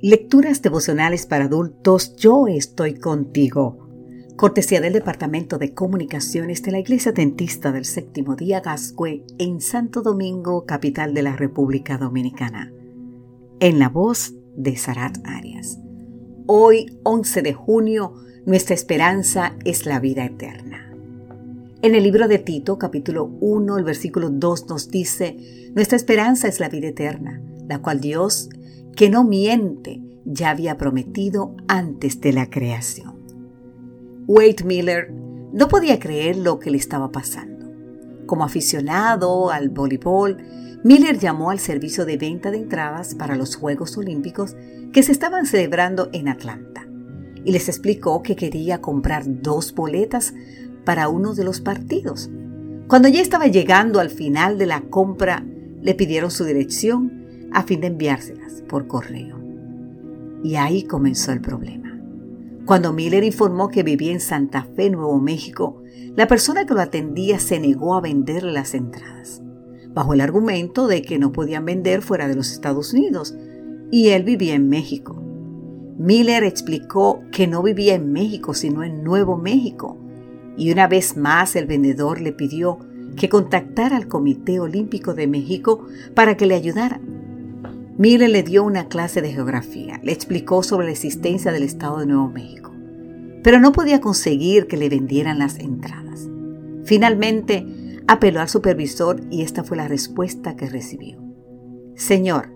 Lecturas devocionales para adultos, yo estoy contigo. Cortesía del Departamento de Comunicaciones de la Iglesia Dentista del Séptimo Día Gascue en Santo Domingo, capital de la República Dominicana. En la voz de Sarat Arias. Hoy, 11 de junio, nuestra esperanza es la vida eterna. En el libro de Tito, capítulo 1, el versículo 2 nos dice, Nuestra esperanza es la vida eterna, la cual Dios que no miente, ya había prometido antes de la creación. Wade Miller no podía creer lo que le estaba pasando. Como aficionado al voleibol, Miller llamó al servicio de venta de entradas para los Juegos Olímpicos que se estaban celebrando en Atlanta y les explicó que quería comprar dos boletas para uno de los partidos. Cuando ya estaba llegando al final de la compra, le pidieron su dirección a fin de enviárselas por correo. Y ahí comenzó el problema. Cuando Miller informó que vivía en Santa Fe, Nuevo México, la persona que lo atendía se negó a venderle las entradas, bajo el argumento de que no podían vender fuera de los Estados Unidos, y él vivía en México. Miller explicó que no vivía en México, sino en Nuevo México, y una vez más el vendedor le pidió que contactara al Comité Olímpico de México para que le ayudara. Miller le dio una clase de geografía, le explicó sobre la existencia del Estado de Nuevo México, pero no podía conseguir que le vendieran las entradas. Finalmente, apeló al supervisor y esta fue la respuesta que recibió. Señor,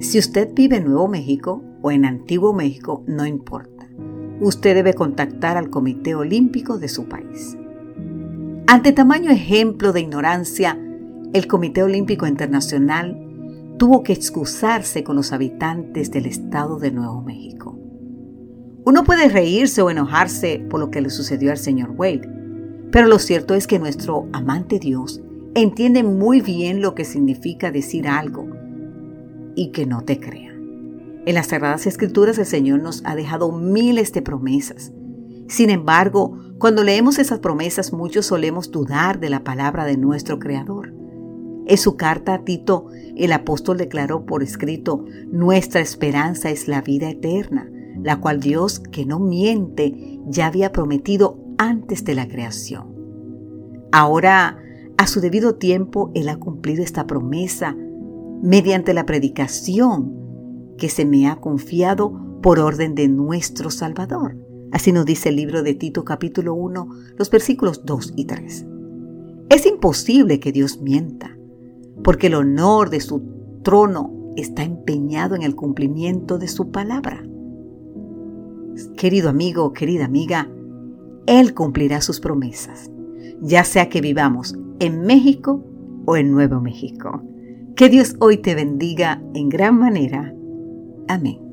si usted vive en Nuevo México o en Antiguo México, no importa. Usted debe contactar al Comité Olímpico de su país. Ante tamaño ejemplo de ignorancia, el Comité Olímpico Internacional tuvo que excusarse con los habitantes del estado de Nuevo México. Uno puede reírse o enojarse por lo que le sucedió al señor Wade, pero lo cierto es que nuestro amante Dios entiende muy bien lo que significa decir algo y que no te crea. En las Sagradas Escrituras el Señor nos ha dejado miles de promesas. Sin embargo, cuando leemos esas promesas muchos solemos dudar de la palabra de nuestro Creador. En su carta a Tito, el apóstol declaró por escrito, nuestra esperanza es la vida eterna, la cual Dios, que no miente, ya había prometido antes de la creación. Ahora, a su debido tiempo, Él ha cumplido esta promesa mediante la predicación que se me ha confiado por orden de nuestro Salvador. Así nos dice el libro de Tito capítulo 1, los versículos 2 y 3. Es imposible que Dios mienta porque el honor de su trono está empeñado en el cumplimiento de su palabra. Querido amigo, querida amiga, Él cumplirá sus promesas, ya sea que vivamos en México o en Nuevo México. Que Dios hoy te bendiga en gran manera. Amén.